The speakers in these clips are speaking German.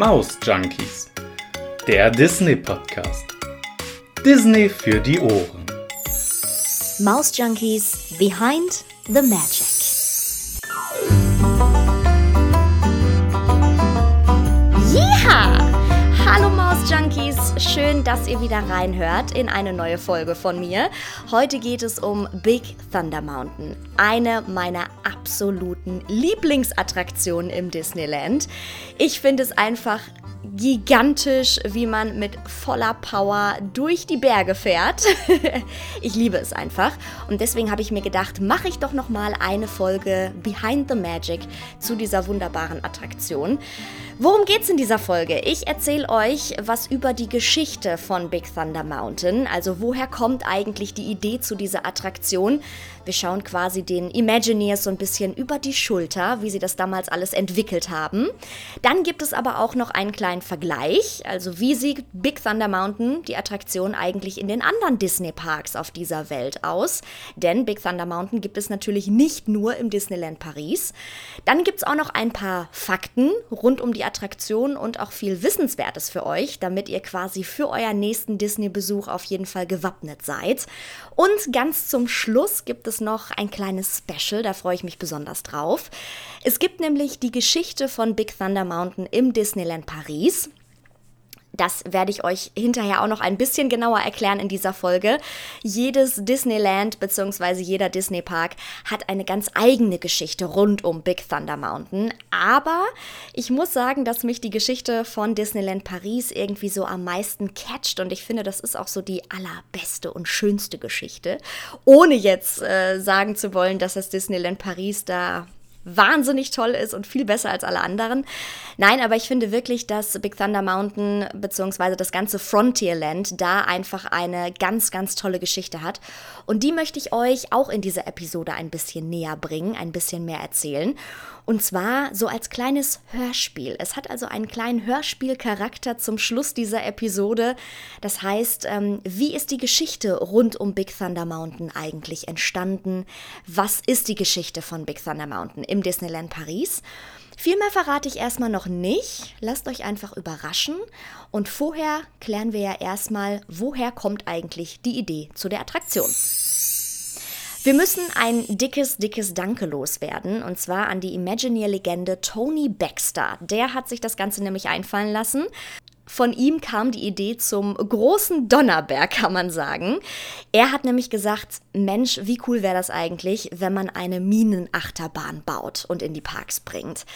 Maus Junkies, der Disney Podcast. Disney für die Ohren. Maus Junkies Behind the Magic. Ja! Maus Junkies, schön, dass ihr wieder reinhört in eine neue Folge von mir. Heute geht es um Big Thunder Mountain, eine meiner absoluten Lieblingsattraktionen im Disneyland. Ich finde es einfach gigantisch, wie man mit voller Power durch die Berge fährt. ich liebe es einfach und deswegen habe ich mir gedacht, mache ich doch noch mal eine Folge Behind the Magic zu dieser wunderbaren Attraktion. Worum geht's in dieser Folge? Ich erzähle euch was über die Geschichte von Big Thunder Mountain, also woher kommt eigentlich die Idee zu dieser Attraktion? Wir schauen quasi den Imagineers so ein bisschen über die Schulter, wie sie das damals alles entwickelt haben. Dann gibt es aber auch noch einen kleinen Vergleich, also wie sieht Big Thunder Mountain, die Attraktion, eigentlich in den anderen Disney Parks auf dieser Welt aus? Denn Big Thunder Mountain gibt es natürlich nicht nur im Disneyland Paris. Dann gibt es auch noch ein paar Fakten rund um die Attraktion und auch viel Wissenswertes für euch, damit ihr quasi für euren nächsten Disney-Besuch auf jeden Fall gewappnet seid. Und ganz zum Schluss gibt es noch ein kleines Special, da freue ich mich besonders drauf. Es gibt nämlich die Geschichte von Big Thunder Mountain im Disneyland Paris. Das werde ich euch hinterher auch noch ein bisschen genauer erklären in dieser Folge. Jedes Disneyland bzw. jeder Disney Park hat eine ganz eigene Geschichte rund um Big Thunder Mountain. Aber ich muss sagen, dass mich die Geschichte von Disneyland Paris irgendwie so am meisten catcht und ich finde, das ist auch so die allerbeste und schönste Geschichte. Ohne jetzt äh, sagen zu wollen, dass das Disneyland Paris da wahnsinnig toll ist und viel besser als alle anderen. Nein, aber ich finde wirklich, dass Big Thunder Mountain bzw. das ganze Frontierland da einfach eine ganz, ganz tolle Geschichte hat. Und die möchte ich euch auch in dieser Episode ein bisschen näher bringen, ein bisschen mehr erzählen. Und zwar so als kleines Hörspiel. Es hat also einen kleinen Hörspielcharakter zum Schluss dieser Episode. Das heißt, ähm, wie ist die Geschichte rund um Big Thunder Mountain eigentlich entstanden? Was ist die Geschichte von Big Thunder Mountain im Disneyland Paris? Viel mehr verrate ich erstmal noch nicht. Lasst euch einfach überraschen. Und vorher klären wir ja erstmal, woher kommt eigentlich die Idee zu der Attraktion. Wir müssen ein dickes, dickes Danke loswerden. Und zwar an die Imagineer-Legende Tony Baxter. Der hat sich das Ganze nämlich einfallen lassen. Von ihm kam die Idee zum großen Donnerberg, kann man sagen. Er hat nämlich gesagt, Mensch, wie cool wäre das eigentlich, wenn man eine Minenachterbahn baut und in die Parks bringt.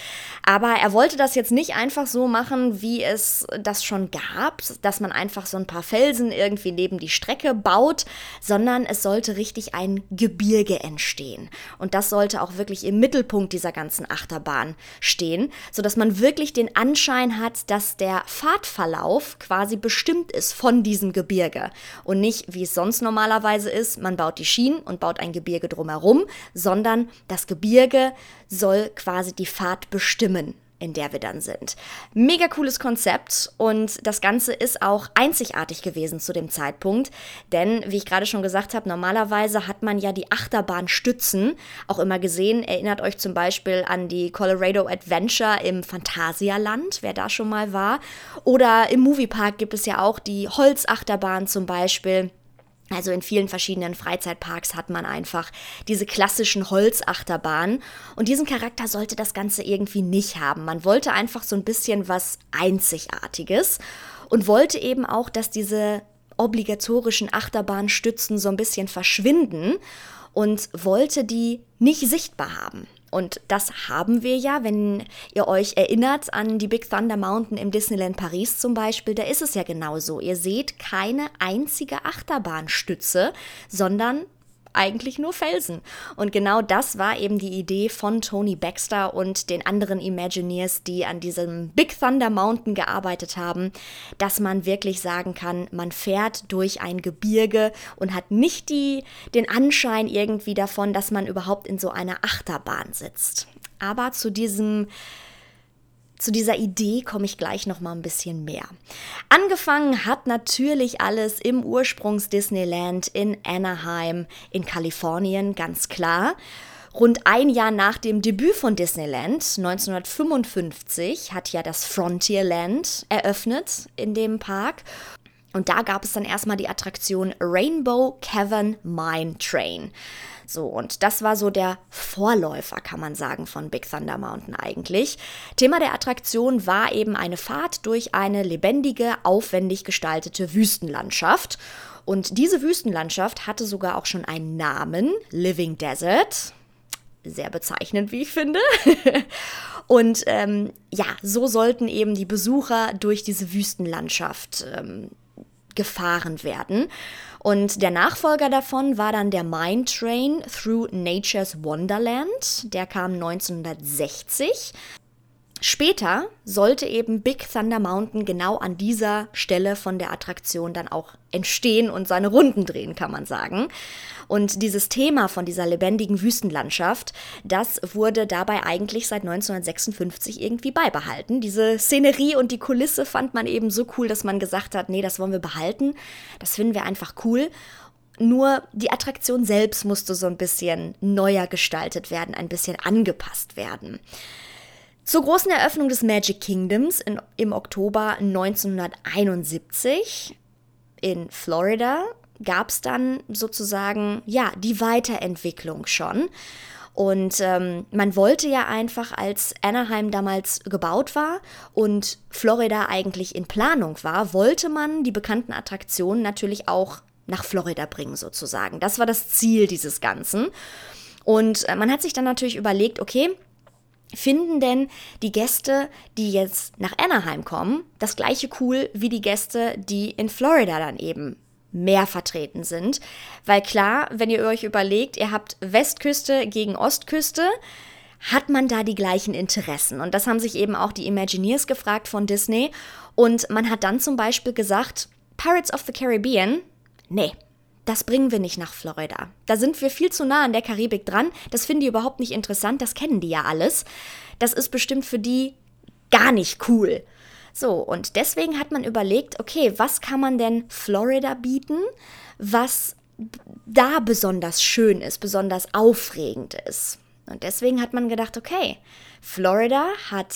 Aber er wollte das jetzt nicht einfach so machen, wie es das schon gab, dass man einfach so ein paar Felsen irgendwie neben die Strecke baut, sondern es sollte richtig ein Gebirge entstehen. Und das sollte auch wirklich im Mittelpunkt dieser ganzen Achterbahn stehen, sodass man wirklich den Anschein hat, dass der Fahrtfahrer Verlauf quasi bestimmt ist von diesem Gebirge. Und nicht, wie es sonst normalerweise ist, man baut die Schienen und baut ein Gebirge drumherum, sondern das Gebirge soll quasi die Fahrt bestimmen in der wir dann sind. Mega cooles Konzept und das Ganze ist auch einzigartig gewesen zu dem Zeitpunkt, denn wie ich gerade schon gesagt habe, normalerweise hat man ja die Achterbahnstützen auch immer gesehen. Erinnert euch zum Beispiel an die Colorado Adventure im Phantasialand, wer da schon mal war. Oder im Moviepark gibt es ja auch die Holzachterbahn zum Beispiel. Also in vielen verschiedenen Freizeitparks hat man einfach diese klassischen Holzachterbahnen und diesen Charakter sollte das Ganze irgendwie nicht haben. Man wollte einfach so ein bisschen was Einzigartiges und wollte eben auch, dass diese obligatorischen Achterbahnstützen so ein bisschen verschwinden und wollte die nicht sichtbar haben. Und das haben wir ja, wenn ihr euch erinnert an die Big Thunder Mountain im Disneyland Paris zum Beispiel, da ist es ja genauso. Ihr seht keine einzige Achterbahnstütze, sondern eigentlich nur Felsen. Und genau das war eben die Idee von Tony Baxter und den anderen Imagineers, die an diesem Big Thunder Mountain gearbeitet haben, dass man wirklich sagen kann, man fährt durch ein Gebirge und hat nicht die, den Anschein irgendwie davon, dass man überhaupt in so einer Achterbahn sitzt. Aber zu diesem zu dieser Idee komme ich gleich noch mal ein bisschen mehr. Angefangen hat natürlich alles im Ursprungs Disneyland in Anaheim in Kalifornien, ganz klar. Rund ein Jahr nach dem Debüt von Disneyland, 1955, hat ja das Frontierland eröffnet in dem Park. Und da gab es dann erstmal die Attraktion Rainbow Cavern Mine Train. So, und das war so der Vorläufer, kann man sagen, von Big Thunder Mountain eigentlich. Thema der Attraktion war eben eine Fahrt durch eine lebendige, aufwendig gestaltete Wüstenlandschaft. Und diese Wüstenlandschaft hatte sogar auch schon einen Namen, Living Desert. Sehr bezeichnend, wie ich finde. Und ähm, ja, so sollten eben die Besucher durch diese Wüstenlandschaft ähm, gefahren werden. Und der Nachfolger davon war dann der Mine Train Through Nature's Wonderland. Der kam 1960. Später sollte eben Big Thunder Mountain genau an dieser Stelle von der Attraktion dann auch entstehen und seine Runden drehen, kann man sagen. Und dieses Thema von dieser lebendigen Wüstenlandschaft, das wurde dabei eigentlich seit 1956 irgendwie beibehalten. Diese Szenerie und die Kulisse fand man eben so cool, dass man gesagt hat, nee, das wollen wir behalten. Das finden wir einfach cool. Nur die Attraktion selbst musste so ein bisschen neuer gestaltet werden, ein bisschen angepasst werden. Zur großen Eröffnung des Magic Kingdoms in, im Oktober 1971 in Florida gab es dann sozusagen ja die Weiterentwicklung schon. Und ähm, man wollte ja einfach, als Anaheim damals gebaut war und Florida eigentlich in Planung war, wollte man die bekannten Attraktionen natürlich auch nach Florida bringen, sozusagen. Das war das Ziel dieses Ganzen. Und äh, man hat sich dann natürlich überlegt, okay, Finden denn die Gäste, die jetzt nach Anaheim kommen, das gleiche cool wie die Gäste, die in Florida dann eben mehr vertreten sind? Weil klar, wenn ihr euch überlegt, ihr habt Westküste gegen Ostküste, hat man da die gleichen Interessen? Und das haben sich eben auch die Imagineers gefragt von Disney. Und man hat dann zum Beispiel gesagt, Pirates of the Caribbean, nee, das bringen wir nicht nach Florida. Da sind wir viel zu nah an der Karibik dran. Das finden die überhaupt nicht interessant. Das kennen die ja alles. Das ist bestimmt für die gar nicht cool. So, und deswegen hat man überlegt, okay, was kann man denn Florida bieten, was da besonders schön ist, besonders aufregend ist. Und deswegen hat man gedacht, okay, Florida hat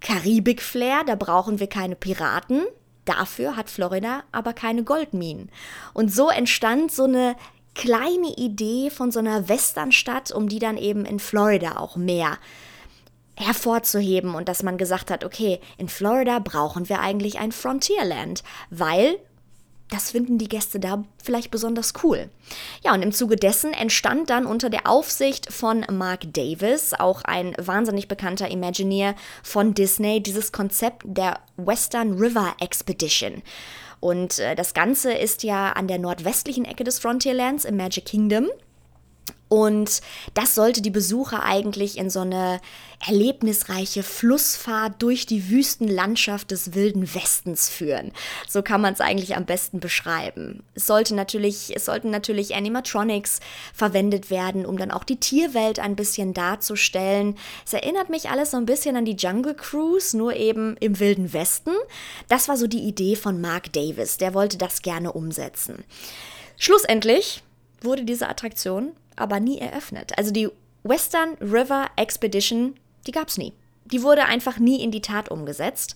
Karibik-Flair, da brauchen wir keine Piraten, Dafür hat Florida aber keine Goldminen. Und so entstand so eine kleine Idee von so einer Westernstadt, um die dann eben in Florida auch mehr hervorzuheben und dass man gesagt hat, okay, in Florida brauchen wir eigentlich ein Frontierland, weil das finden die Gäste da vielleicht besonders cool. Ja, und im Zuge dessen entstand dann unter der Aufsicht von Mark Davis, auch ein wahnsinnig bekannter Imagineer von Disney, dieses Konzept der Western River Expedition. Und äh, das Ganze ist ja an der nordwestlichen Ecke des Frontierlands im Magic Kingdom. Und das sollte die Besucher eigentlich in so eine erlebnisreiche Flussfahrt durch die Wüstenlandschaft des wilden Westens führen. So kann man es eigentlich am besten beschreiben. Es sollte natürlich, es sollten natürlich Animatronics verwendet werden, um dann auch die Tierwelt ein bisschen darzustellen. Es erinnert mich alles so ein bisschen an die Jungle Cruise, nur eben im wilden Westen. Das war so die Idee von Mark Davis. Der wollte das gerne umsetzen. Schlussendlich wurde diese Attraktion aber nie eröffnet. Also die Western River Expedition, die gab es nie. Die wurde einfach nie in die Tat umgesetzt.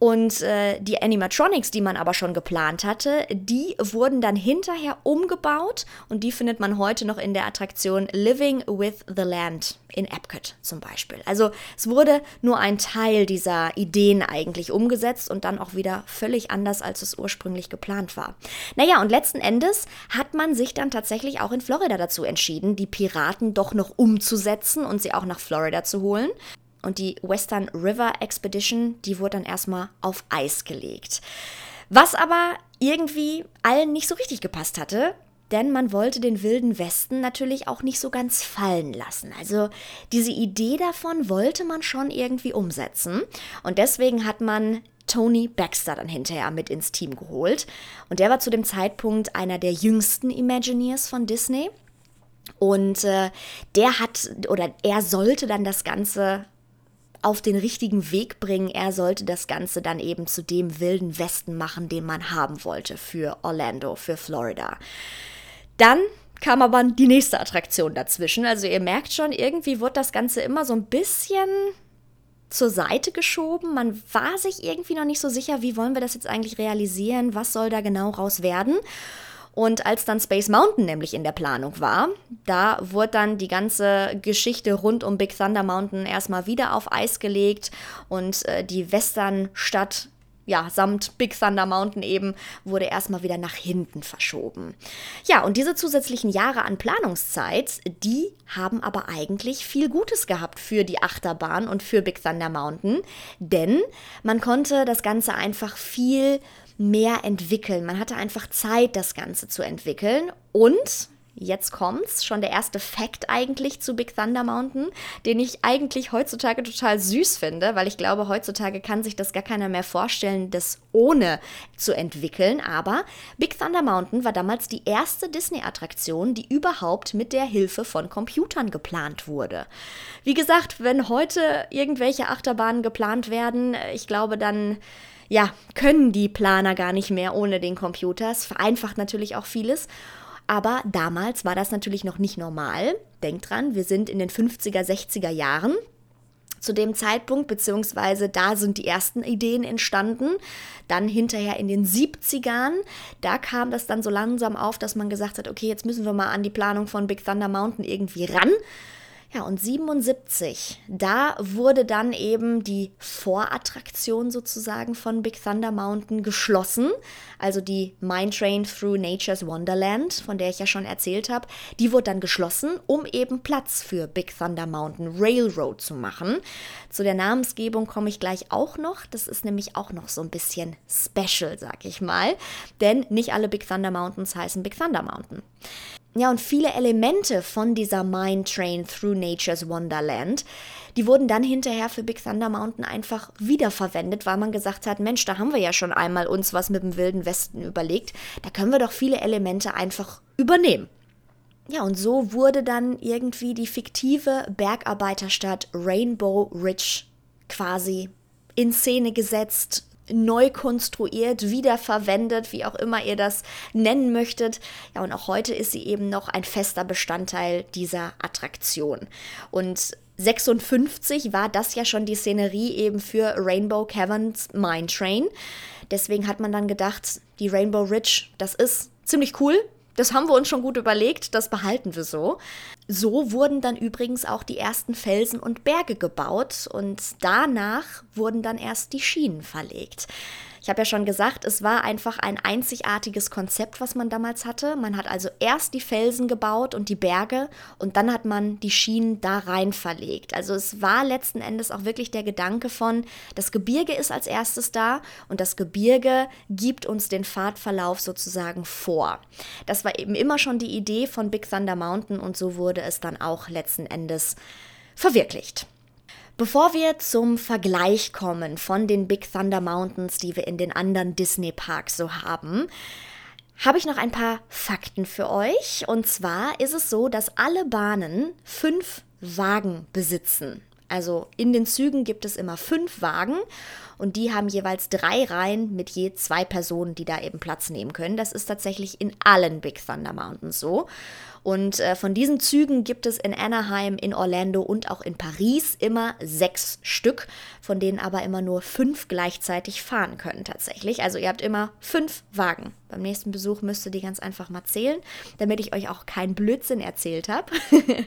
Und äh, die Animatronics, die man aber schon geplant hatte, die wurden dann hinterher umgebaut und die findet man heute noch in der Attraktion Living with the Land in Epcot zum Beispiel. Also es wurde nur ein Teil dieser Ideen eigentlich umgesetzt und dann auch wieder völlig anders, als es ursprünglich geplant war. Naja, und letzten Endes hat man sich dann tatsächlich auch in Florida dazu entschieden, die Piraten doch noch umzusetzen und sie auch nach Florida zu holen. Und die Western River Expedition, die wurde dann erstmal auf Eis gelegt. Was aber irgendwie allen nicht so richtig gepasst hatte, denn man wollte den wilden Westen natürlich auch nicht so ganz fallen lassen. Also diese Idee davon wollte man schon irgendwie umsetzen. Und deswegen hat man Tony Baxter dann hinterher mit ins Team geholt. Und der war zu dem Zeitpunkt einer der jüngsten Imagineers von Disney. Und äh, der hat oder er sollte dann das Ganze auf den richtigen Weg bringen. Er sollte das Ganze dann eben zu dem wilden Westen machen, den man haben wollte für Orlando, für Florida. Dann kam aber die nächste Attraktion dazwischen. Also ihr merkt schon, irgendwie wird das Ganze immer so ein bisschen zur Seite geschoben. Man war sich irgendwie noch nicht so sicher, wie wollen wir das jetzt eigentlich realisieren, was soll da genau raus werden. Und als dann Space Mountain nämlich in der Planung war, da wurde dann die ganze Geschichte rund um Big Thunder Mountain erstmal wieder auf Eis gelegt und äh, die Westernstadt ja, samt Big Thunder Mountain eben, wurde erstmal wieder nach hinten verschoben. Ja, und diese zusätzlichen Jahre an Planungszeit, die haben aber eigentlich viel Gutes gehabt für die Achterbahn und für Big Thunder Mountain, denn man konnte das Ganze einfach viel mehr entwickeln. Man hatte einfach Zeit, das Ganze zu entwickeln und Jetzt kommt's, schon der erste Fact eigentlich zu Big Thunder Mountain, den ich eigentlich heutzutage total süß finde, weil ich glaube, heutzutage kann sich das gar keiner mehr vorstellen, das ohne zu entwickeln. Aber Big Thunder Mountain war damals die erste Disney-Attraktion, die überhaupt mit der Hilfe von Computern geplant wurde. Wie gesagt, wenn heute irgendwelche Achterbahnen geplant werden, ich glaube, dann ja, können die Planer gar nicht mehr ohne den Computer. Es vereinfacht natürlich auch vieles. Aber damals war das natürlich noch nicht normal. Denkt dran, wir sind in den 50er, 60er Jahren zu dem Zeitpunkt, beziehungsweise da sind die ersten Ideen entstanden. Dann hinterher in den 70ern, da kam das dann so langsam auf, dass man gesagt hat, okay, jetzt müssen wir mal an die Planung von Big Thunder Mountain irgendwie ran. Ja, und 77, da wurde dann eben die Vorattraktion sozusagen von Big Thunder Mountain geschlossen. Also die Mine Train Through Nature's Wonderland, von der ich ja schon erzählt habe, die wurde dann geschlossen, um eben Platz für Big Thunder Mountain Railroad zu machen. Zu der Namensgebung komme ich gleich auch noch. Das ist nämlich auch noch so ein bisschen special, sag ich mal. Denn nicht alle Big Thunder Mountains heißen Big Thunder Mountain. Ja, und viele Elemente von dieser Mine Train Through Nature's Wonderland, die wurden dann hinterher für Big Thunder Mountain einfach wiederverwendet, weil man gesagt hat, Mensch, da haben wir ja schon einmal uns was mit dem Wilden Westen überlegt, da können wir doch viele Elemente einfach übernehmen. Ja, und so wurde dann irgendwie die fiktive Bergarbeiterstadt Rainbow Ridge quasi in Szene gesetzt, neu konstruiert, wiederverwendet, wie auch immer ihr das nennen möchtet. Ja, und auch heute ist sie eben noch ein fester Bestandteil dieser Attraktion. Und 56 war das ja schon die Szenerie eben für Rainbow Caverns Mine Train. Deswegen hat man dann gedacht, die Rainbow Ridge, das ist ziemlich cool. Das haben wir uns schon gut überlegt, das behalten wir so. So wurden dann übrigens auch die ersten Felsen und Berge gebaut und danach wurden dann erst die Schienen verlegt. Ich habe ja schon gesagt, es war einfach ein einzigartiges Konzept, was man damals hatte. Man hat also erst die Felsen gebaut und die Berge und dann hat man die Schienen da rein verlegt. Also es war letzten Endes auch wirklich der Gedanke von, das Gebirge ist als erstes da und das Gebirge gibt uns den Fahrtverlauf sozusagen vor. Das war eben immer schon die Idee von Big Thunder Mountain und so wurde es dann auch letzten Endes verwirklicht. Bevor wir zum Vergleich kommen von den Big Thunder Mountains, die wir in den anderen Disney Parks so haben, habe ich noch ein paar Fakten für euch. Und zwar ist es so, dass alle Bahnen fünf Wagen besitzen. Also in den Zügen gibt es immer fünf Wagen und die haben jeweils drei Reihen mit je zwei Personen, die da eben Platz nehmen können. Das ist tatsächlich in allen Big Thunder Mountains so. Und äh, von diesen Zügen gibt es in Anaheim, in Orlando und auch in Paris immer sechs Stück, von denen aber immer nur fünf gleichzeitig fahren können tatsächlich. Also ihr habt immer fünf Wagen. Beim nächsten Besuch müsst ihr die ganz einfach mal zählen, damit ich euch auch keinen Blödsinn erzählt habe.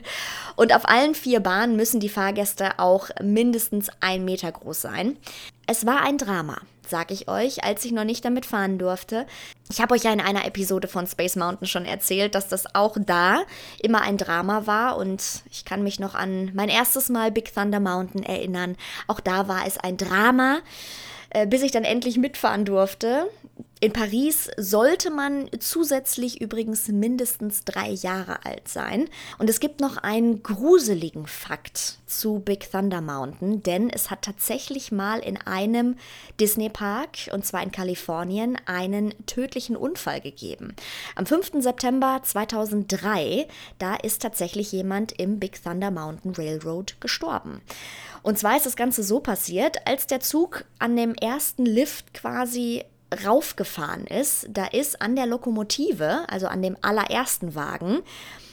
und auf allen vier Bahnen müssen die Fahrgäste auch mindestens ein Meter groß sein. Es war ein Drama sag ich euch, als ich noch nicht damit fahren durfte. Ich habe euch ja in einer Episode von Space Mountain schon erzählt, dass das auch da immer ein Drama war und ich kann mich noch an mein erstes Mal Big Thunder Mountain erinnern. Auch da war es ein Drama, äh, bis ich dann endlich mitfahren durfte. In Paris sollte man zusätzlich übrigens mindestens drei Jahre alt sein. Und es gibt noch einen gruseligen Fakt zu Big Thunder Mountain, denn es hat tatsächlich mal in einem Disney Park, und zwar in Kalifornien, einen tödlichen Unfall gegeben. Am 5. September 2003, da ist tatsächlich jemand im Big Thunder Mountain Railroad gestorben. Und zwar ist das Ganze so passiert, als der Zug an dem ersten Lift quasi raufgefahren ist, da ist an der Lokomotive, also an dem allerersten Wagen,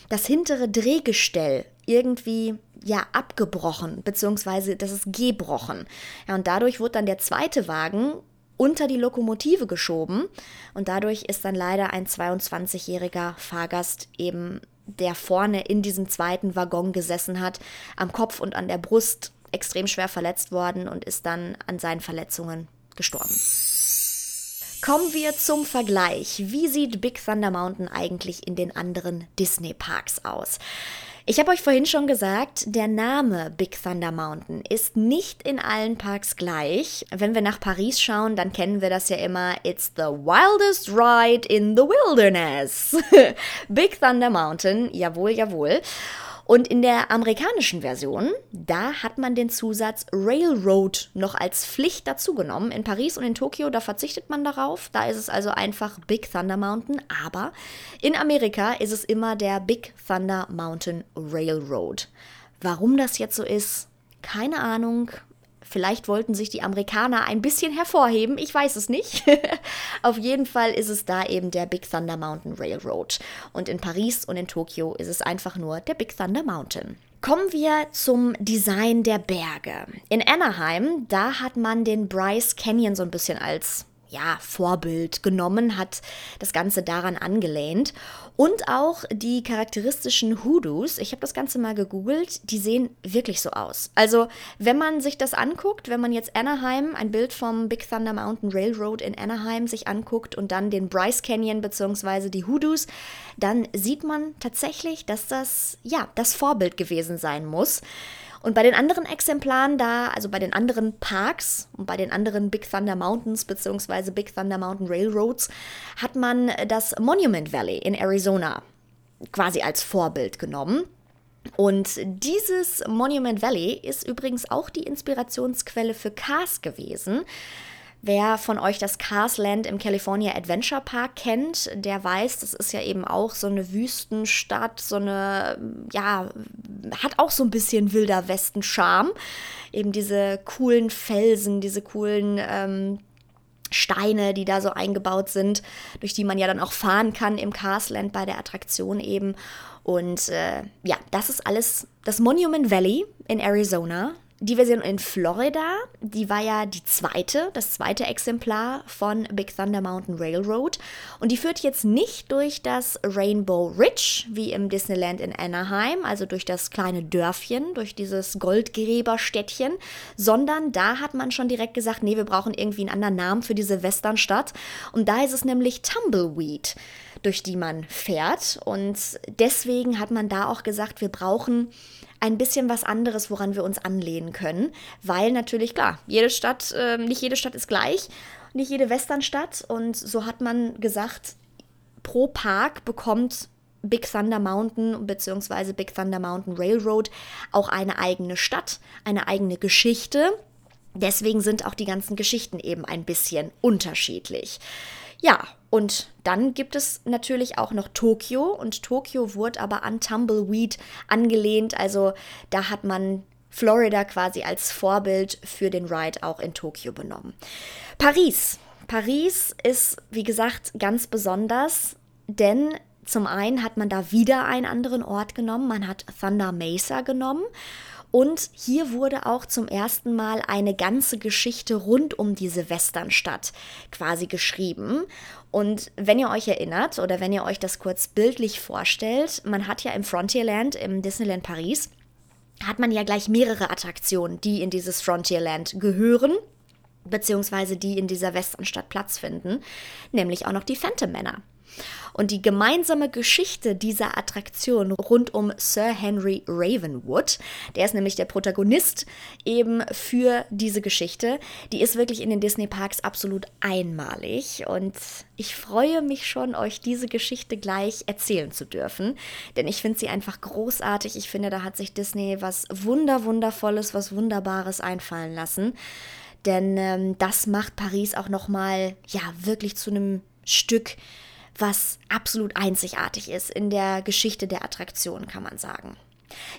das hintere Drehgestell irgendwie ja abgebrochen, beziehungsweise das ist gebrochen. Ja, und dadurch wurde dann der zweite Wagen unter die Lokomotive geschoben und dadurch ist dann leider ein 22-jähriger Fahrgast eben, der vorne in diesem zweiten Waggon gesessen hat, am Kopf und an der Brust extrem schwer verletzt worden und ist dann an seinen Verletzungen gestorben. Kommen wir zum Vergleich. Wie sieht Big Thunder Mountain eigentlich in den anderen Disney-Parks aus? Ich habe euch vorhin schon gesagt, der Name Big Thunder Mountain ist nicht in allen Parks gleich. Wenn wir nach Paris schauen, dann kennen wir das ja immer, it's the wildest ride in the wilderness. Big Thunder Mountain, jawohl, jawohl. Und in der amerikanischen Version, da hat man den Zusatz Railroad noch als Pflicht dazugenommen. In Paris und in Tokio, da verzichtet man darauf. Da ist es also einfach Big Thunder Mountain. Aber in Amerika ist es immer der Big Thunder Mountain Railroad. Warum das jetzt so ist, keine Ahnung. Vielleicht wollten sich die Amerikaner ein bisschen hervorheben, ich weiß es nicht. Auf jeden Fall ist es da eben der Big Thunder Mountain Railroad. Und in Paris und in Tokio ist es einfach nur der Big Thunder Mountain. Kommen wir zum Design der Berge. In Anaheim, da hat man den Bryce Canyon so ein bisschen als ja, Vorbild genommen, hat das Ganze daran angelehnt. Und auch die charakteristischen Hoodoos, ich habe das Ganze mal gegoogelt, die sehen wirklich so aus. Also, wenn man sich das anguckt, wenn man jetzt Anaheim, ein Bild vom Big Thunder Mountain Railroad in Anaheim sich anguckt und dann den Bryce Canyon bzw. die Hoodoos, dann sieht man tatsächlich, dass das ja das Vorbild gewesen sein muss. Und bei den anderen Exemplaren da, also bei den anderen Parks und bei den anderen Big Thunder Mountains bzw. Big Thunder Mountain Railroads, hat man das Monument Valley in Arizona quasi als Vorbild genommen. Und dieses Monument Valley ist übrigens auch die Inspirationsquelle für Cars gewesen. Wer von euch das Cars Land im California Adventure Park kennt, der weiß, das ist ja eben auch so eine Wüstenstadt, so eine, ja, hat auch so ein bisschen wilder Westen-Charme. Eben diese coolen Felsen, diese coolen ähm, Steine, die da so eingebaut sind, durch die man ja dann auch fahren kann im Carsland bei der Attraktion eben. Und äh, ja, das ist alles das Monument Valley in Arizona die Version in Florida, die war ja die zweite, das zweite Exemplar von Big Thunder Mountain Railroad. Und die führt jetzt nicht durch das Rainbow Ridge, wie im Disneyland in Anaheim, also durch das kleine Dörfchen, durch dieses Goldgräberstädtchen, sondern da hat man schon direkt gesagt, nee, wir brauchen irgendwie einen anderen Namen für diese Westernstadt. Und da ist es nämlich Tumbleweed durch die man fährt. Und deswegen hat man da auch gesagt, wir brauchen ein bisschen was anderes, woran wir uns anlehnen können, weil natürlich klar, jede Stadt, äh, nicht jede Stadt ist gleich, nicht jede Westernstadt und so hat man gesagt, pro Park bekommt Big Thunder Mountain bzw. Big Thunder Mountain Railroad auch eine eigene Stadt, eine eigene Geschichte. Deswegen sind auch die ganzen Geschichten eben ein bisschen unterschiedlich. Ja, und dann gibt es natürlich auch noch Tokio und Tokio wurde aber an Tumbleweed angelehnt. Also da hat man Florida quasi als Vorbild für den Ride auch in Tokio benommen. Paris. Paris ist, wie gesagt, ganz besonders, denn zum einen hat man da wieder einen anderen Ort genommen. Man hat Thunder Mesa genommen und hier wurde auch zum ersten Mal eine ganze Geschichte rund um diese Westernstadt quasi geschrieben. Und wenn ihr euch erinnert oder wenn ihr euch das kurz bildlich vorstellt, man hat ja im Frontierland, im Disneyland Paris, hat man ja gleich mehrere Attraktionen, die in dieses Frontierland gehören beziehungsweise die in dieser Westernstadt Platz finden, nämlich auch noch die Phantom Männer. Und die gemeinsame Geschichte dieser Attraktion rund um Sir Henry Ravenwood, der ist nämlich der Protagonist eben für diese Geschichte, die ist wirklich in den Disney Parks absolut einmalig. Und ich freue mich schon, euch diese Geschichte gleich erzählen zu dürfen, denn ich finde sie einfach großartig. Ich finde, da hat sich Disney was wunder wundervolles, was wunderbares einfallen lassen. Denn ähm, das macht Paris auch noch mal ja wirklich zu einem Stück was absolut einzigartig ist in der Geschichte der Attraktion, kann man sagen.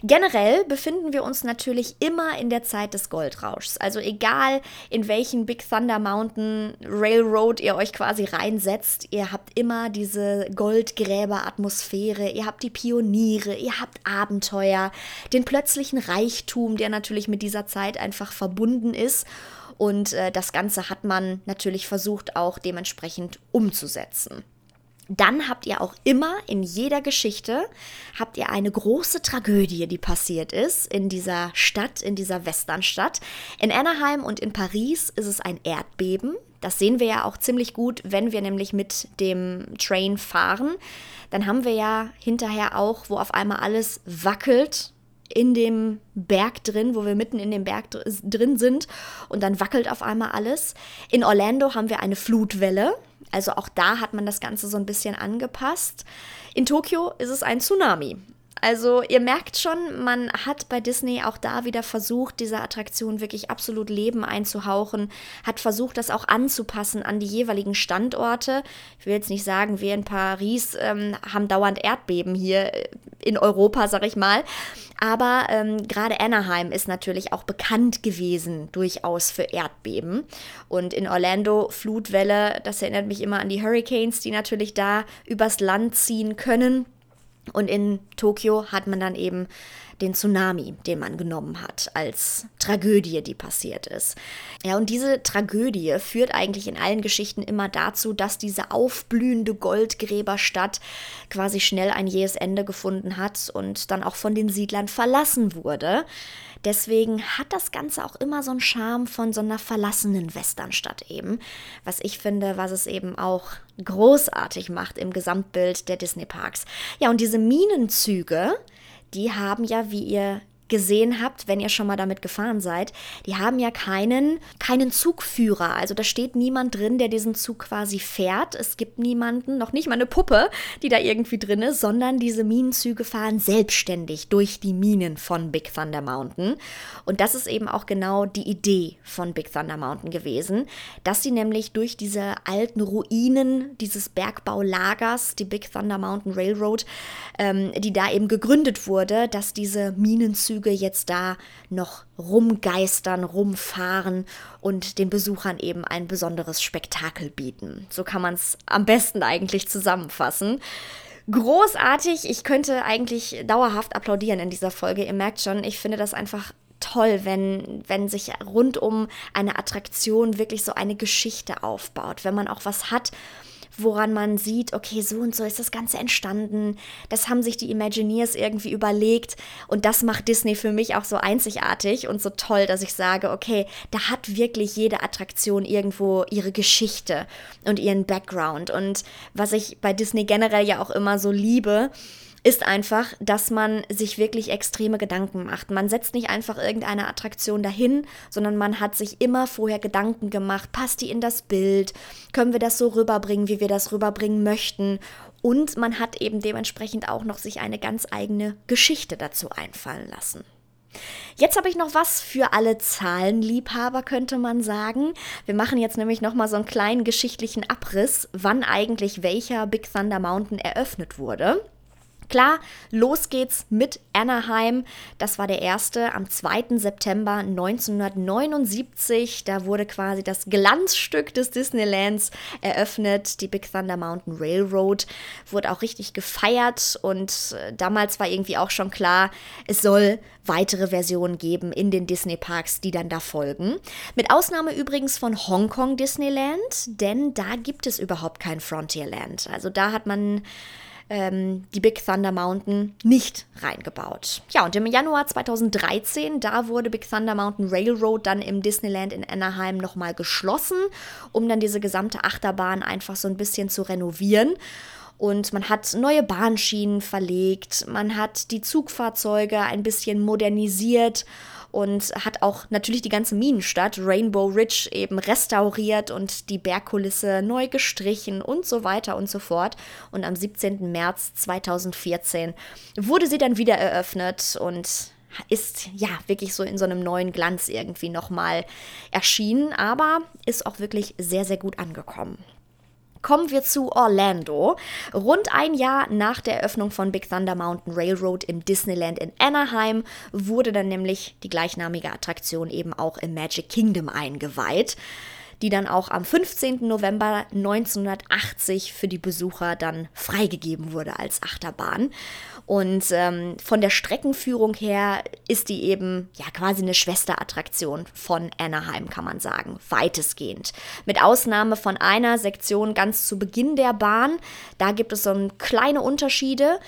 Generell befinden wir uns natürlich immer in der Zeit des Goldrauschs. Also egal in welchen Big Thunder Mountain Railroad ihr euch quasi reinsetzt, ihr habt immer diese Goldgräber-Atmosphäre, ihr habt die Pioniere, ihr habt Abenteuer, den plötzlichen Reichtum, der natürlich mit dieser Zeit einfach verbunden ist. Und äh, das Ganze hat man natürlich versucht auch dementsprechend umzusetzen dann habt ihr auch immer in jeder Geschichte habt ihr eine große Tragödie, die passiert ist in dieser Stadt, in dieser Westernstadt. In Anaheim und in Paris ist es ein Erdbeben. Das sehen wir ja auch ziemlich gut, wenn wir nämlich mit dem Train fahren. Dann haben wir ja hinterher auch, wo auf einmal alles wackelt in dem Berg drin, wo wir mitten in dem Berg drin sind und dann wackelt auf einmal alles. In Orlando haben wir eine Flutwelle. Also auch da hat man das Ganze so ein bisschen angepasst. In Tokio ist es ein Tsunami. Also ihr merkt schon, man hat bei Disney auch da wieder versucht, dieser Attraktion wirklich absolut Leben einzuhauchen, hat versucht, das auch anzupassen an die jeweiligen Standorte. Ich will jetzt nicht sagen, wir in Paris ähm, haben dauernd Erdbeben hier äh, in Europa, sag ich mal. Aber ähm, gerade Anaheim ist natürlich auch bekannt gewesen durchaus für Erdbeben. Und in Orlando Flutwelle, das erinnert mich immer an die Hurricanes, die natürlich da übers Land ziehen können. Und in Tokio hat man dann eben den Tsunami, den man genommen hat, als Tragödie, die passiert ist. Ja, und diese Tragödie führt eigentlich in allen Geschichten immer dazu, dass diese aufblühende Goldgräberstadt quasi schnell ein jähes Ende gefunden hat und dann auch von den Siedlern verlassen wurde. Deswegen hat das Ganze auch immer so einen Charme von so einer verlassenen Westernstadt eben, was ich finde, was es eben auch großartig macht im Gesamtbild der Disney Parks. Ja, und diese Minenzüge, die haben ja, wie ihr gesehen habt, wenn ihr schon mal damit gefahren seid, die haben ja keinen, keinen Zugführer. Also da steht niemand drin, der diesen Zug quasi fährt. Es gibt niemanden, noch nicht mal eine Puppe, die da irgendwie drin ist, sondern diese Minenzüge fahren selbstständig durch die Minen von Big Thunder Mountain. Und das ist eben auch genau die Idee von Big Thunder Mountain gewesen, dass sie nämlich durch diese alten Ruinen dieses Bergbaulagers, die Big Thunder Mountain Railroad, ähm, die da eben gegründet wurde, dass diese Minenzüge Züge jetzt da noch rumgeistern, rumfahren und den Besuchern eben ein besonderes Spektakel bieten. So kann man es am besten eigentlich zusammenfassen. Großartig, ich könnte eigentlich dauerhaft applaudieren in dieser Folge. Ihr merkt schon, ich finde das einfach toll, wenn, wenn sich rund um eine Attraktion wirklich so eine Geschichte aufbaut, wenn man auch was hat, woran man sieht, okay, so und so ist das Ganze entstanden. Das haben sich die Imagineers irgendwie überlegt. Und das macht Disney für mich auch so einzigartig und so toll, dass ich sage, okay, da hat wirklich jede Attraktion irgendwo ihre Geschichte und ihren Background. Und was ich bei Disney generell ja auch immer so liebe, ist einfach, dass man sich wirklich extreme Gedanken macht. Man setzt nicht einfach irgendeine Attraktion dahin, sondern man hat sich immer vorher Gedanken gemacht, passt die in das Bild, können wir das so rüberbringen, wie wir das rüberbringen möchten. Und man hat eben dementsprechend auch noch sich eine ganz eigene Geschichte dazu einfallen lassen. Jetzt habe ich noch was für alle Zahlenliebhaber, könnte man sagen. Wir machen jetzt nämlich noch mal so einen kleinen geschichtlichen Abriss, wann eigentlich welcher Big Thunder Mountain eröffnet wurde. Klar, los geht's mit Anaheim. Das war der erste am 2. September 1979. Da wurde quasi das Glanzstück des Disneylands eröffnet. Die Big Thunder Mountain Railroad wurde auch richtig gefeiert und äh, damals war irgendwie auch schon klar, es soll weitere Versionen geben in den Disney Parks, die dann da folgen. Mit Ausnahme übrigens von Hongkong Disneyland, denn da gibt es überhaupt kein Frontierland. Also da hat man ähm, die Big Thunder Mountain nicht reingebaut. Ja, und im Januar 2013, da wurde Big Thunder Mountain Railroad dann im Disneyland in Anaheim nochmal geschlossen, um dann diese gesamte Achterbahn einfach so ein bisschen zu renovieren. Und man hat neue Bahnschienen verlegt, man hat die Zugfahrzeuge ein bisschen modernisiert und hat auch natürlich die ganze Minenstadt Rainbow Ridge eben restauriert und die Bergkulisse neu gestrichen und so weiter und so fort. Und am 17. März 2014 wurde sie dann wieder eröffnet und ist ja wirklich so in so einem neuen Glanz irgendwie nochmal erschienen, aber ist auch wirklich sehr, sehr gut angekommen. Kommen wir zu Orlando. Rund ein Jahr nach der Eröffnung von Big Thunder Mountain Railroad im Disneyland in Anaheim wurde dann nämlich die gleichnamige Attraktion eben auch im Magic Kingdom eingeweiht die dann auch am 15. November 1980 für die Besucher dann freigegeben wurde als Achterbahn. Und ähm, von der Streckenführung her ist die eben ja quasi eine Schwesterattraktion von Anaheim, kann man sagen, weitestgehend. Mit Ausnahme von einer Sektion ganz zu Beginn der Bahn. Da gibt es so kleine Unterschiede.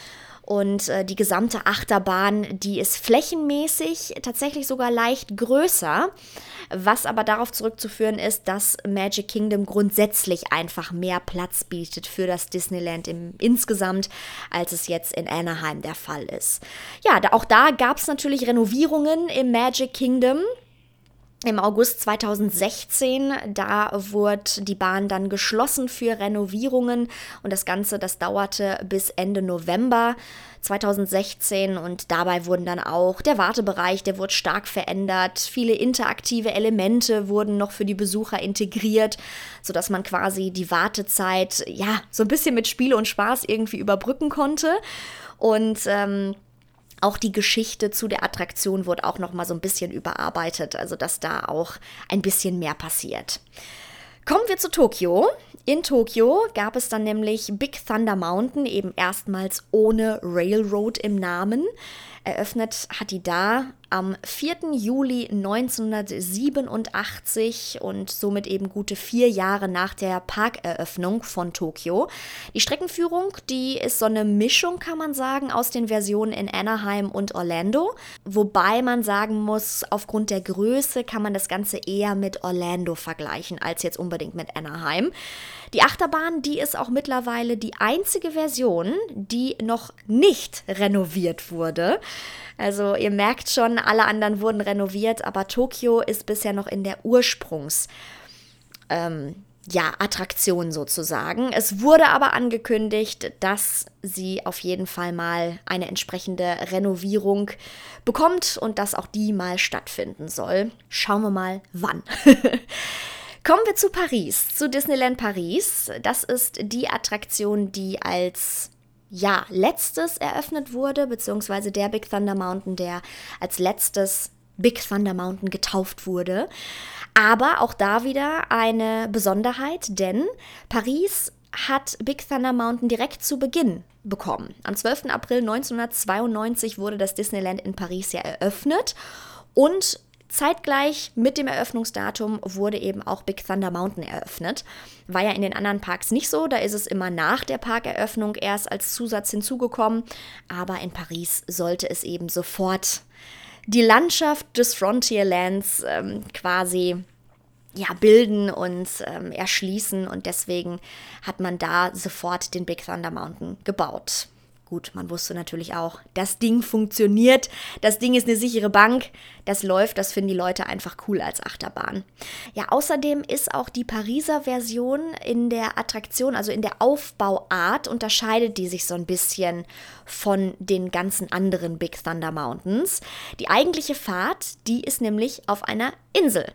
Und äh, die gesamte Achterbahn, die ist flächenmäßig tatsächlich sogar leicht größer, was aber darauf zurückzuführen ist, dass Magic Kingdom grundsätzlich einfach mehr Platz bietet für das Disneyland im, insgesamt, als es jetzt in Anaheim der Fall ist. Ja, da, auch da gab es natürlich Renovierungen im Magic Kingdom im August 2016, da wurde die Bahn dann geschlossen für Renovierungen. Und das Ganze, das dauerte bis Ende November 2016 und dabei wurden dann auch der Wartebereich, der wurde stark verändert, viele interaktive Elemente wurden noch für die Besucher integriert, sodass man quasi die Wartezeit ja so ein bisschen mit Spiel und Spaß irgendwie überbrücken konnte. Und ähm, auch die Geschichte zu der Attraktion wurde auch noch mal so ein bisschen überarbeitet, also dass da auch ein bisschen mehr passiert. Kommen wir zu Tokio. In Tokio gab es dann nämlich Big Thunder Mountain, eben erstmals ohne Railroad im Namen. Eröffnet hat die da am 4. Juli 1987 und somit eben gute vier Jahre nach der Parkeröffnung von Tokio. Die Streckenführung, die ist so eine Mischung, kann man sagen, aus den Versionen in Anaheim und Orlando. Wobei man sagen muss, aufgrund der Größe kann man das Ganze eher mit Orlando vergleichen, als jetzt unbedingt mit Anaheim. Die Achterbahn, die ist auch mittlerweile die einzige Version, die noch nicht renoviert wurde. Also ihr merkt schon, alle anderen wurden renoviert, aber Tokio ist bisher noch in der Ursprungs. Ähm, ja, Attraktion sozusagen. Es wurde aber angekündigt, dass sie auf jeden Fall mal eine entsprechende Renovierung bekommt und dass auch die mal stattfinden soll. Schauen wir mal, wann. Kommen wir zu Paris, zu Disneyland Paris. Das ist die Attraktion, die als ja, letztes eröffnet wurde, beziehungsweise der Big Thunder Mountain, der als letztes Big Thunder Mountain getauft wurde. Aber auch da wieder eine Besonderheit, denn Paris hat Big Thunder Mountain direkt zu Beginn bekommen. Am 12. April 1992 wurde das Disneyland in Paris ja eröffnet und Zeitgleich mit dem Eröffnungsdatum wurde eben auch Big Thunder Mountain eröffnet. War ja in den anderen Parks nicht so, da ist es immer nach der Parkeröffnung erst als Zusatz hinzugekommen. Aber in Paris sollte es eben sofort die Landschaft des Frontierlands ähm, quasi ja, bilden und ähm, erschließen und deswegen hat man da sofort den Big Thunder Mountain gebaut. Gut, man wusste natürlich auch, das Ding funktioniert, das Ding ist eine sichere Bank, das läuft, das finden die Leute einfach cool als Achterbahn. Ja, außerdem ist auch die Pariser Version in der Attraktion, also in der Aufbauart, unterscheidet die sich so ein bisschen von den ganzen anderen Big Thunder Mountains. Die eigentliche Fahrt, die ist nämlich auf einer Insel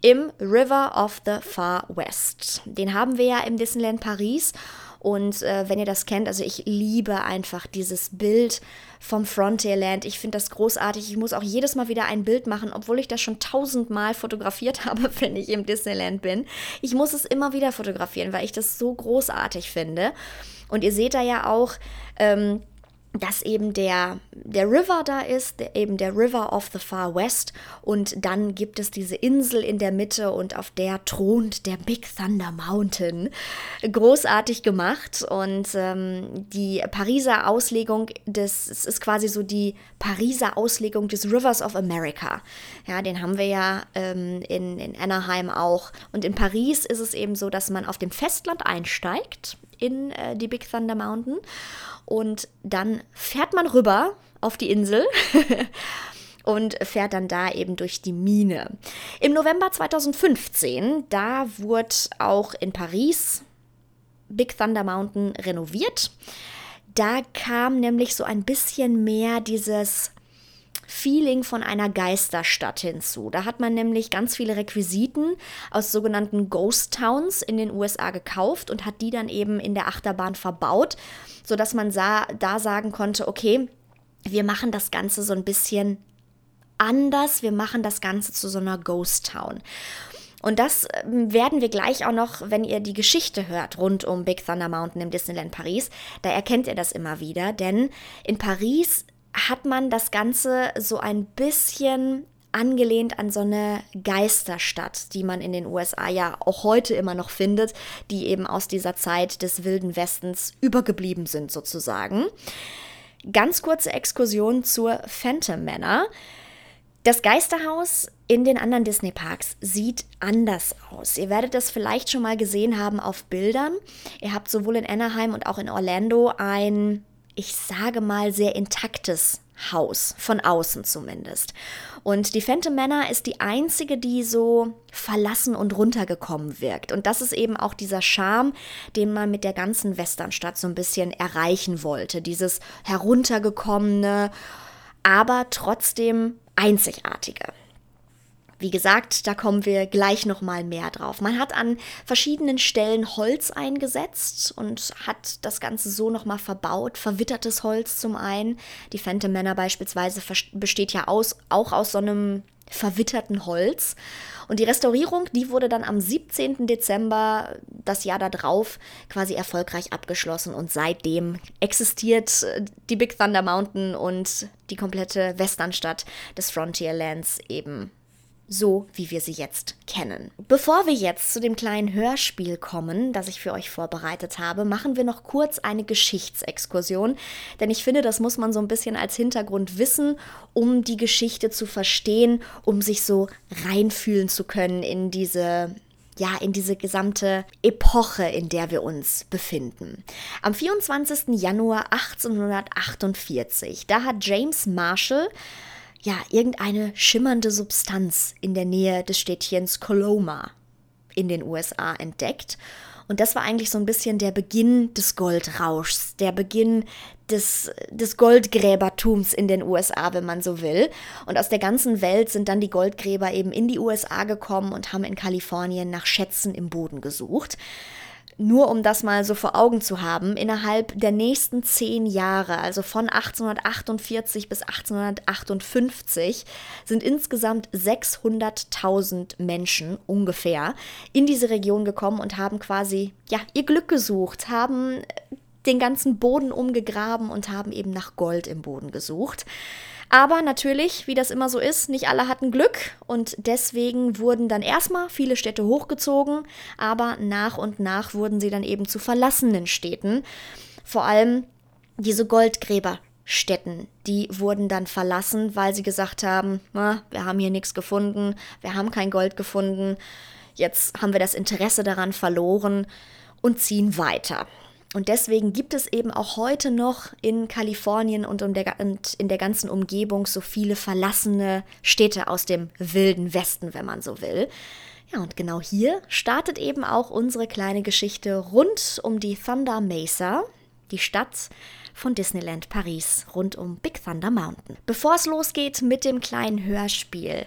im River of the Far West. Den haben wir ja im Disneyland Paris und äh, wenn ihr das kennt, also ich liebe einfach dieses Bild vom Frontierland. Ich finde das großartig. Ich muss auch jedes Mal wieder ein Bild machen, obwohl ich das schon tausendmal fotografiert habe, wenn ich im Disneyland bin. Ich muss es immer wieder fotografieren, weil ich das so großartig finde. Und ihr seht da ja auch, ähm, dass eben der, der River da ist, der, eben der River of the Far West. Und dann gibt es diese Insel in der Mitte und auf der thront der Big Thunder Mountain. Großartig gemacht. Und ähm, die Pariser Auslegung des, es ist quasi so die Pariser Auslegung des Rivers of America. Ja, den haben wir ja ähm, in, in Anaheim auch. Und in Paris ist es eben so, dass man auf dem Festland einsteigt in äh, die Big Thunder Mountain und dann fährt man rüber auf die Insel. und fährt dann da eben durch die Mine. Im November 2015, da wurde auch in Paris Big Thunder Mountain renoviert. Da kam nämlich so ein bisschen mehr dieses Feeling von einer Geisterstadt hinzu. Da hat man nämlich ganz viele Requisiten aus sogenannten Ghost Towns in den USA gekauft und hat die dann eben in der Achterbahn verbaut, sodass man sah, da sagen konnte, okay, wir machen das Ganze so ein bisschen anders, wir machen das Ganze zu so einer Ghost Town. Und das ähm, werden wir gleich auch noch, wenn ihr die Geschichte hört rund um Big Thunder Mountain im Disneyland Paris, da erkennt ihr das immer wieder, denn in Paris hat man das Ganze so ein bisschen angelehnt an so eine Geisterstadt, die man in den USA ja auch heute immer noch findet, die eben aus dieser Zeit des wilden Westens übergeblieben sind sozusagen. Ganz kurze Exkursion zur Phantom Manor. Das Geisterhaus in den anderen Disney-Parks sieht anders aus. Ihr werdet das vielleicht schon mal gesehen haben auf Bildern. Ihr habt sowohl in Anaheim und auch in Orlando ein, ich sage mal, sehr intaktes Haus, von außen zumindest. Und die Phantom Manor ist die einzige, die so verlassen und runtergekommen wirkt. Und das ist eben auch dieser Charme, den man mit der ganzen Westernstadt so ein bisschen erreichen wollte. Dieses heruntergekommene, aber trotzdem einzigartige. Wie gesagt, da kommen wir gleich noch mal mehr drauf. Man hat an verschiedenen Stellen Holz eingesetzt und hat das Ganze so noch mal verbaut, verwittertes Holz zum einen. Die Phantom Manor beispielsweise besteht ja aus, auch aus so einem verwitterten Holz. Und die Restaurierung, die wurde dann am 17. Dezember das Jahr darauf quasi erfolgreich abgeschlossen und seitdem existiert die Big Thunder Mountain und die komplette Westernstadt des Frontierlands eben so wie wir sie jetzt kennen. Bevor wir jetzt zu dem kleinen Hörspiel kommen, das ich für euch vorbereitet habe, machen wir noch kurz eine Geschichtsexkursion, denn ich finde, das muss man so ein bisschen als Hintergrund wissen, um die Geschichte zu verstehen, um sich so reinfühlen zu können in diese ja, in diese gesamte Epoche, in der wir uns befinden. Am 24. Januar 1848, da hat James Marshall ja, irgendeine schimmernde Substanz in der Nähe des Städtchens Coloma in den USA entdeckt. Und das war eigentlich so ein bisschen der Beginn des Goldrauschs, der Beginn des, des Goldgräbertums in den USA, wenn man so will. Und aus der ganzen Welt sind dann die Goldgräber eben in die USA gekommen und haben in Kalifornien nach Schätzen im Boden gesucht nur um das mal so vor Augen zu haben, innerhalb der nächsten zehn Jahre, also von 1848 bis 1858, sind insgesamt 600.000 Menschen ungefähr in diese Region gekommen und haben quasi, ja, ihr Glück gesucht, haben den ganzen Boden umgegraben und haben eben nach Gold im Boden gesucht. Aber natürlich, wie das immer so ist, nicht alle hatten Glück und deswegen wurden dann erstmal viele Städte hochgezogen, aber nach und nach wurden sie dann eben zu verlassenen Städten. Vor allem diese Goldgräberstädten, die wurden dann verlassen, weil sie gesagt haben, na, wir haben hier nichts gefunden, wir haben kein Gold gefunden, jetzt haben wir das Interesse daran verloren und ziehen weiter. Und deswegen gibt es eben auch heute noch in Kalifornien und, um der, in der ganzen Umgebung so viele verlassene Städte aus dem wilden Westen, wenn man so will. Ja, und genau hier startet eben auch unsere kleine Geschichte rund um die Thunder Mesa, die Stadt von Disneyland Paris, rund um Big Thunder Mountain. Bevor es losgeht mit dem kleinen Hörspiel,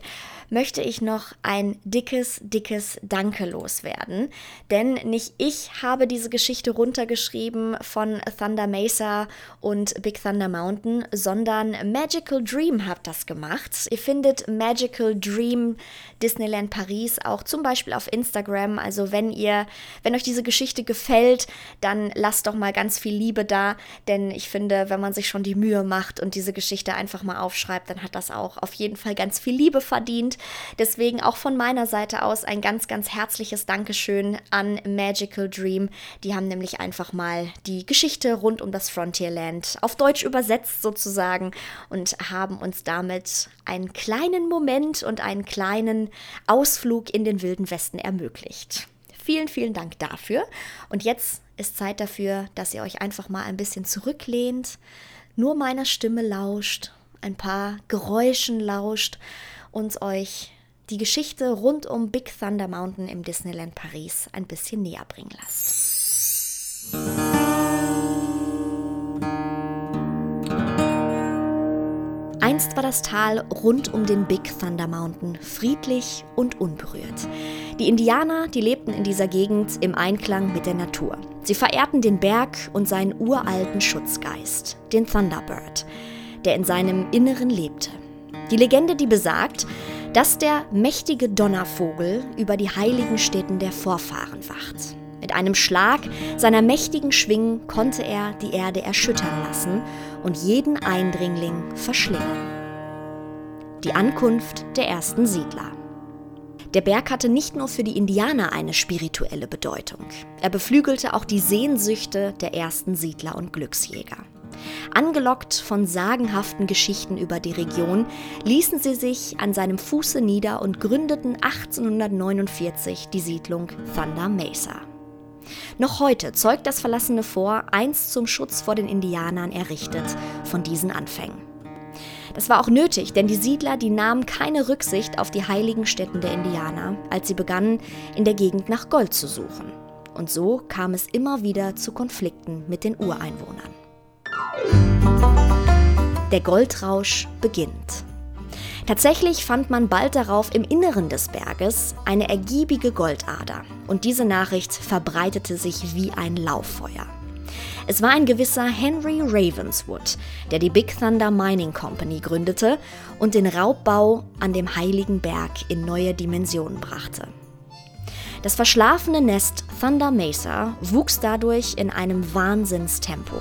möchte ich noch ein dickes, dickes Danke loswerden. Denn nicht ich habe diese Geschichte runtergeschrieben von Thunder Mesa und Big Thunder Mountain, sondern Magical Dream hat das gemacht. Ihr findet Magical Dream Disneyland Paris auch zum Beispiel auf Instagram. Also wenn ihr, wenn euch diese Geschichte gefällt, dann lasst doch mal ganz viel Liebe da, denn ich finde, wenn man sich schon die Mühe macht und diese Geschichte einfach mal aufschreibt, dann hat das auch auf jeden Fall ganz viel Liebe verdient. Deswegen auch von meiner Seite aus ein ganz, ganz herzliches Dankeschön an Magical Dream. Die haben nämlich einfach mal die Geschichte rund um das Frontierland auf Deutsch übersetzt sozusagen und haben uns damit einen kleinen Moment und einen kleinen Ausflug in den wilden Westen ermöglicht. Vielen, vielen Dank dafür. Und jetzt ist Zeit dafür, dass ihr euch einfach mal ein bisschen zurücklehnt, nur meiner Stimme lauscht, ein paar Geräuschen lauscht und euch die Geschichte rund um Big Thunder Mountain im Disneyland Paris ein bisschen näher bringen lasst. Einst war das Tal rund um den Big Thunder Mountain friedlich und unberührt. Die Indianer, die lebten in dieser Gegend im Einklang mit der Natur. Sie verehrten den Berg und seinen uralten Schutzgeist, den Thunderbird, der in seinem Inneren lebte. Die Legende, die besagt, dass der mächtige Donnervogel über die heiligen Städten der Vorfahren wacht. Mit einem Schlag seiner mächtigen Schwingen konnte er die Erde erschüttern lassen und jeden Eindringling verschlingen. Die Ankunft der ersten Siedler. Der Berg hatte nicht nur für die Indianer eine spirituelle Bedeutung, er beflügelte auch die Sehnsüchte der ersten Siedler und Glücksjäger. Angelockt von sagenhaften Geschichten über die Region, ließen sie sich an seinem Fuße nieder und gründeten 1849 die Siedlung Thunder Mesa. Noch heute zeugt das verlassene Fort, einst zum Schutz vor den Indianern errichtet, von diesen Anfängen. Das war auch nötig, denn die Siedler, die nahmen keine Rücksicht auf die heiligen Stätten der Indianer, als sie begannen, in der Gegend nach Gold zu suchen. Und so kam es immer wieder zu Konflikten mit den Ureinwohnern. Der Goldrausch beginnt. Tatsächlich fand man bald darauf im Inneren des Berges eine ergiebige Goldader und diese Nachricht verbreitete sich wie ein Lauffeuer. Es war ein gewisser Henry Ravenswood, der die Big Thunder Mining Company gründete und den Raubbau an dem Heiligen Berg in neue Dimensionen brachte. Das verschlafene Nest Thunder Mesa wuchs dadurch in einem Wahnsinnstempo.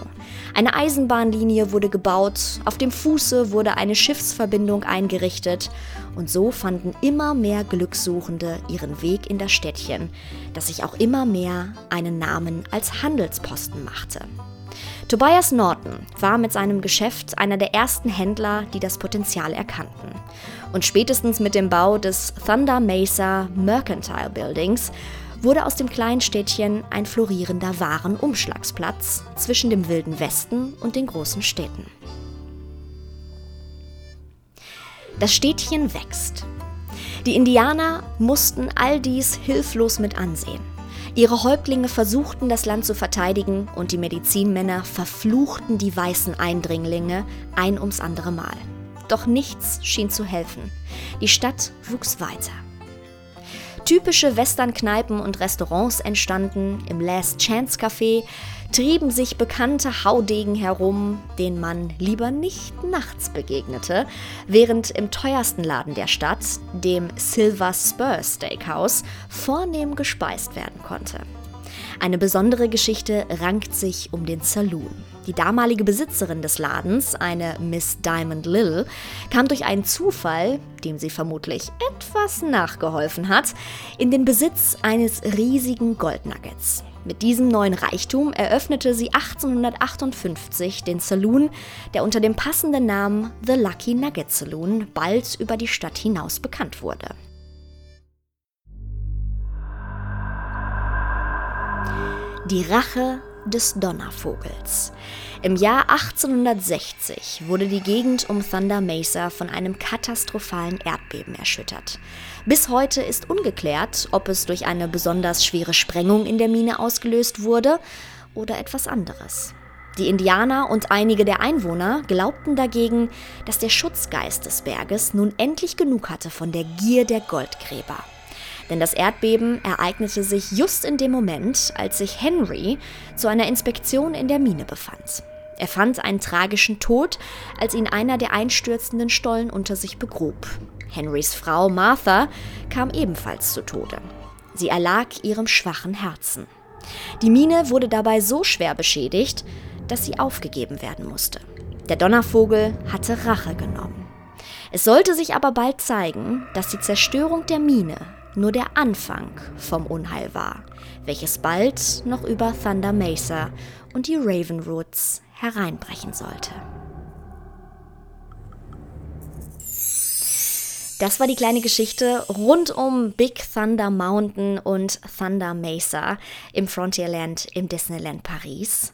Eine Eisenbahnlinie wurde gebaut, auf dem Fuße wurde eine Schiffsverbindung eingerichtet und so fanden immer mehr Glückssuchende ihren Weg in das Städtchen, das sich auch immer mehr einen Namen als Handelsposten machte. Tobias Norton war mit seinem Geschäft einer der ersten Händler, die das Potenzial erkannten. Und spätestens mit dem Bau des Thunder Mesa Mercantile Buildings wurde aus dem kleinen Städtchen ein florierender Warenumschlagsplatz zwischen dem wilden Westen und den großen Städten. Das Städtchen wächst. Die Indianer mussten all dies hilflos mit ansehen. Ihre Häuptlinge versuchten das Land zu verteidigen und die Medizinmänner verfluchten die weißen Eindringlinge ein ums andere Mal. Doch nichts schien zu helfen. Die Stadt wuchs weiter. Typische Western-Kneipen und Restaurants entstanden, im Last Chance Café trieben sich bekannte Haudegen herum, denen man lieber nicht nachts begegnete, während im teuersten Laden der Stadt, dem Silver Spur Steakhouse, vornehm gespeist werden konnte. Eine besondere Geschichte rankt sich um den Saloon. Die damalige Besitzerin des Ladens, eine Miss Diamond Lill, kam durch einen Zufall, dem sie vermutlich etwas nachgeholfen hat, in den Besitz eines riesigen Goldnuggets. Mit diesem neuen Reichtum eröffnete sie 1858 den Saloon, der unter dem passenden Namen The Lucky Nugget Saloon bald über die Stadt hinaus bekannt wurde. Die Rache des Donnervogels. Im Jahr 1860 wurde die Gegend um Thunder Mesa von einem katastrophalen Erdbeben erschüttert. Bis heute ist ungeklärt, ob es durch eine besonders schwere Sprengung in der Mine ausgelöst wurde oder etwas anderes. Die Indianer und einige der Einwohner glaubten dagegen, dass der Schutzgeist des Berges nun endlich genug hatte von der Gier der Goldgräber. Denn das Erdbeben ereignete sich just in dem Moment, als sich Henry zu einer Inspektion in der Mine befand. Er fand einen tragischen Tod, als ihn einer der einstürzenden Stollen unter sich begrub. Henrys Frau Martha kam ebenfalls zu Tode. Sie erlag ihrem schwachen Herzen. Die Mine wurde dabei so schwer beschädigt, dass sie aufgegeben werden musste. Der Donnervogel hatte Rache genommen. Es sollte sich aber bald zeigen, dass die Zerstörung der Mine nur der Anfang vom Unheil war, welches bald noch über Thunder Mesa und die Ravenroots hereinbrechen sollte. Das war die kleine Geschichte rund um Big Thunder Mountain und Thunder Mesa im Frontierland im Disneyland Paris.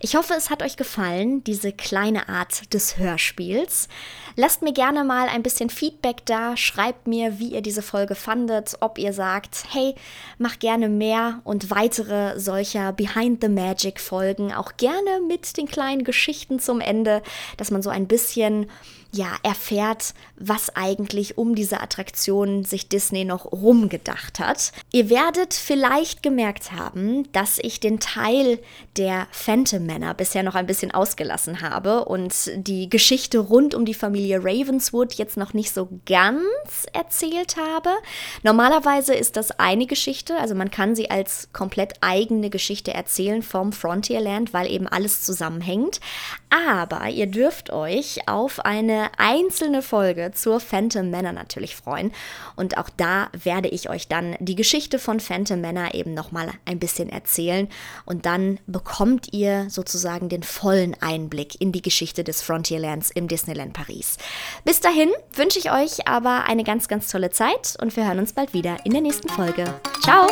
Ich hoffe, es hat euch gefallen, diese kleine Art des Hörspiels. Lasst mir gerne mal ein bisschen Feedback da, schreibt mir, wie ihr diese Folge fandet, ob ihr sagt, hey, mach gerne mehr und weitere solcher Behind the Magic Folgen, auch gerne mit den kleinen Geschichten zum Ende, dass man so ein bisschen ja, erfährt, was eigentlich um diese Attraktion sich Disney noch rumgedacht hat. Ihr werdet vielleicht gemerkt haben, dass ich den Teil der Phantom Männer bisher noch ein bisschen ausgelassen habe und die Geschichte rund um die Familie Ravenswood jetzt noch nicht so ganz erzählt habe. Normalerweise ist das eine Geschichte, also man kann sie als komplett eigene Geschichte erzählen vom Frontierland, weil eben alles zusammenhängt. Aber ihr dürft euch auf eine einzelne Folge zur Phantom Manor natürlich freuen. Und auch da werde ich euch dann die Geschichte von Phantom Manor eben nochmal ein bisschen erzählen. Und dann bekommt ihr sozusagen den vollen Einblick in die Geschichte des Frontierlands im Disneyland Paris. Bis dahin wünsche ich euch aber eine ganz, ganz tolle Zeit und wir hören uns bald wieder in der nächsten Folge. Ciao!